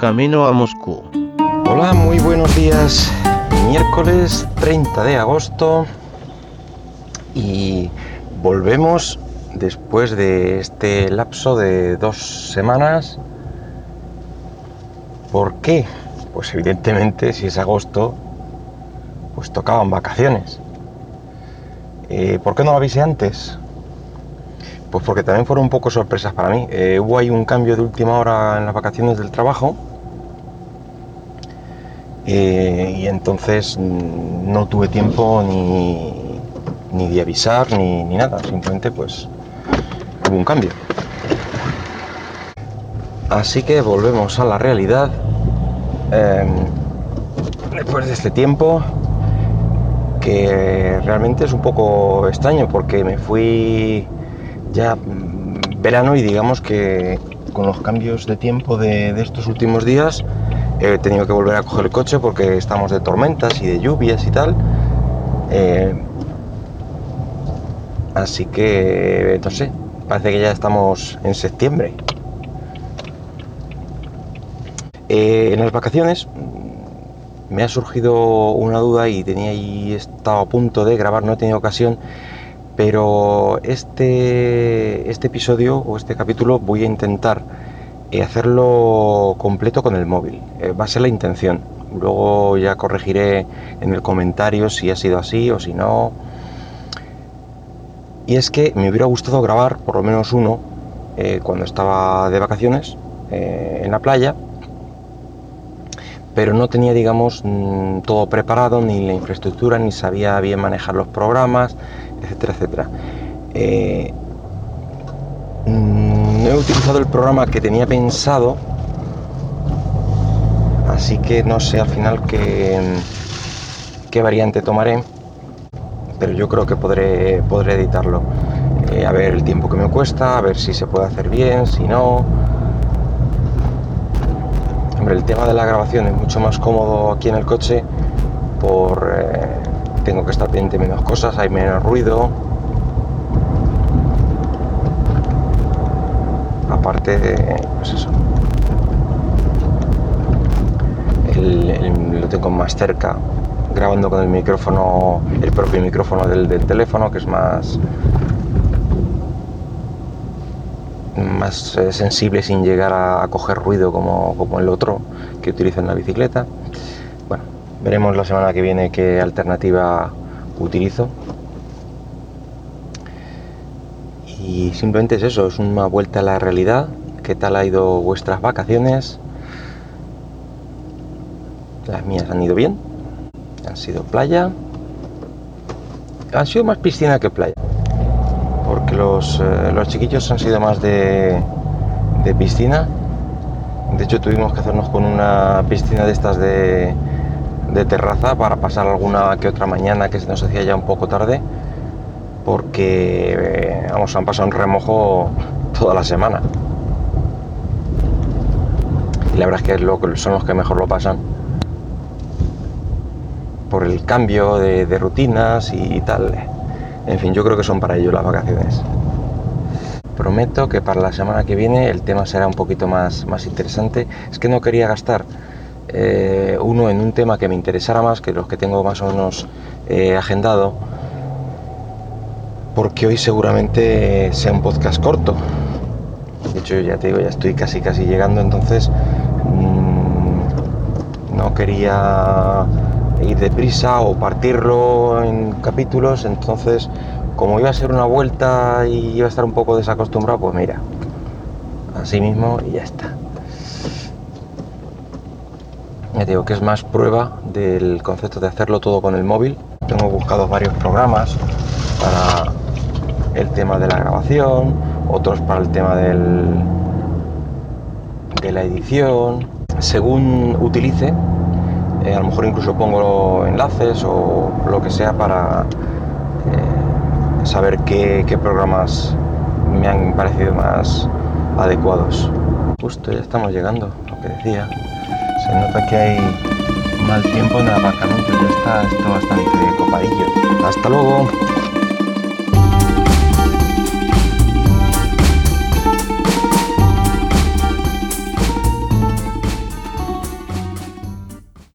camino a Moscú. Hola, muy buenos días. Miércoles 30 de agosto y volvemos después de este lapso de dos semanas. ¿Por qué? Pues evidentemente si es agosto, pues tocaban vacaciones. Eh, ¿Por qué no lo avisé antes? Pues porque también fueron un poco sorpresas para mí. Eh, hubo ahí un cambio de última hora en las vacaciones del trabajo. Eh, y entonces mm, no tuve tiempo ni, ni de avisar ni, ni, nada. Simplemente pues hubo un cambio. Así que volvemos a la realidad. Em, después de este tiempo que realmente es un poco extraño porque me fui ya mm, verano y digamos que con los cambios de tiempo de, estos últimos días he tenido que volver a coger el coche porque estamos de tormentas y de lluvias y tal. Eh, así que, no sé, parece que ya estamos en septiembre. Eh, en las vacaciones mm, me ha surgido una duda y tenía ahí estado a punto de grabar, no he tenido ocasión pero este, este episodio o este capítulo voy a intentar eh, hacerlo completo con el móvil. Eh, va a ser la intención. Luego ya corregiré en el comentario si ha sido así o si no. Y es que me hubiera gustado grabar por lo menos uno eh, cuando estaba de vacaciones en la playa, pero no tenía, digamos, mm, todo preparado, ni la infraestructura, ni sabía bien manejar los programas, etcétera, etcétera. He utilizado el programa que tenía pensado, así que no sé al final qué, qué variante tomaré, pero yo creo que podré, podré editarlo. Eh, a ver el tiempo que me cuesta, a ver si se puede hacer bien, si no. Hombre, el tema de la grabación es mucho más cómodo aquí en el coche por... Eh, tengo que estar pendiente menos cosas, hay menos ruido. Aparte de, pues eso, lo tengo más cerca, grabando con el micrófono, el propio micrófono del, teléfono, que es más más eh, sensible sin llegar a, coger ruido como, como el otro que utilizo en la bicicleta. Veremos la semana que viene qué alternativa utilizo. Y simplemente es eso, es una vuelta a la realidad. ¿Qué tal ha ido vuestras vacaciones? Las mías han ido bien. Han sido playa. Han sido más piscina que playa. Porque los, eh, los chiquillos han sido más de, de piscina. De hecho tuvimos que hacernos con una piscina de estas de, de terraza para pasar alguna que otra mañana que se nos hacía ya un poco tarde porque eh, vamos, han pasado un remojo toda la semana. Y la verdad es que son los que mejor lo pasan. Por el cambio de, rutinas y tal. En fin, yo creo que son para ellos las vacaciones. Prometo que para la semana que viene el tema será un poquito más, más interesante. Es que no quería gastar eh, uno en un tema que me interesara más que los que tengo más o menos eh, agendado, porque hoy seguramente sea un podcast corto. De hecho, ya te digo, ya estoy casi casi llegando, entonces mm, no quería ir deprisa o partirlo en capítulos, entonces como iba a ser una vuelta y iba a estar un poco desacostumbrado, pues mira, así mismo y ya está digo que es más prueba del concepto de hacerlo todo con el móvil. Tengo buscado varios programas para el tema de la grabación, otros para el tema del, de la edición. Según utilice, eh, a lo mejor incluso pongo enlaces o lo que sea para eh, saber qué, qué programas me han parecido más adecuados. Justo ya estamos llegando, lo que decía. Se nota que hay mal tiempo en el aparcamiento, ya está esto bastante copadillo. Hasta luego.